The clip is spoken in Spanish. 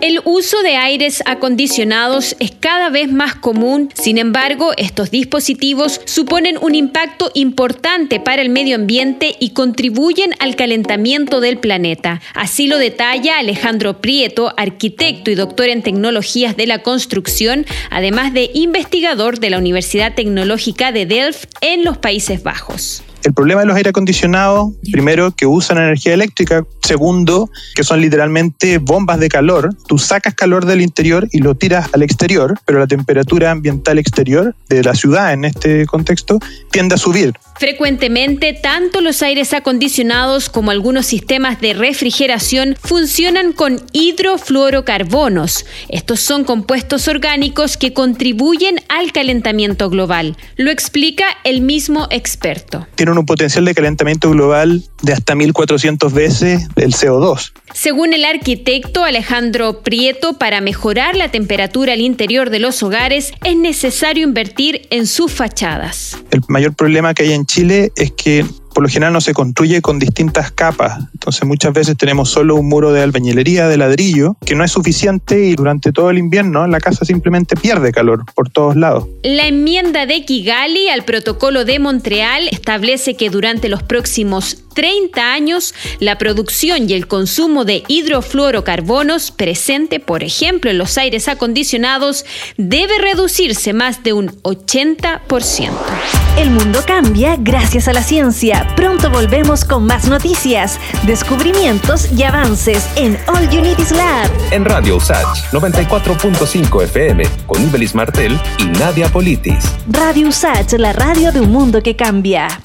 El uso de aires acondicionados es cada vez más común, sin embargo, estos dispositivos suponen un impacto importante para el medio ambiente y contribuyen al calentamiento del planeta. Así lo detalla Alejandro Prieto, arquitecto y doctor en tecnologías de la construcción, además de investigador de la Universidad Tecnológica de Delft en los Países Bajos. El problema de los aire acondicionados, primero, que usan energía eléctrica, segundo, que son literalmente bombas de calor. Tú sacas calor del interior y lo tiras al exterior, pero la temperatura ambiental exterior de la ciudad en este contexto tiende a subir. Frecuentemente, tanto los aires acondicionados como algunos sistemas de refrigeración funcionan con hidrofluorocarbonos. Estos son compuestos orgánicos que contribuyen al calentamiento global. Lo explica el mismo experto. Tienen un potencial de calentamiento global de hasta 1400 veces el CO2. Según el arquitecto Alejandro Prieto, para mejorar la temperatura al interior de los hogares es necesario invertir en sus fachadas. El mayor problema que hay en Chile es que por lo general no se construye con distintas capas. Entonces muchas veces tenemos solo un muro de albañilería de ladrillo que no es suficiente y durante todo el invierno la casa simplemente pierde calor por todos lados. La enmienda de Kigali al protocolo de Montreal establece que durante los próximos 30 años la producción y el consumo de hidrofluorocarbonos presente, por ejemplo, en los aires acondicionados, debe reducirse más de un 80%. El mundo cambia gracias a la ciencia. Pronto volvemos con más noticias, descubrimientos y avances en All Unities Lab. En Radio USACH 94.5 FM con Ibelis Martel y Nadia Politis. Radio USACH, la radio de un mundo que cambia.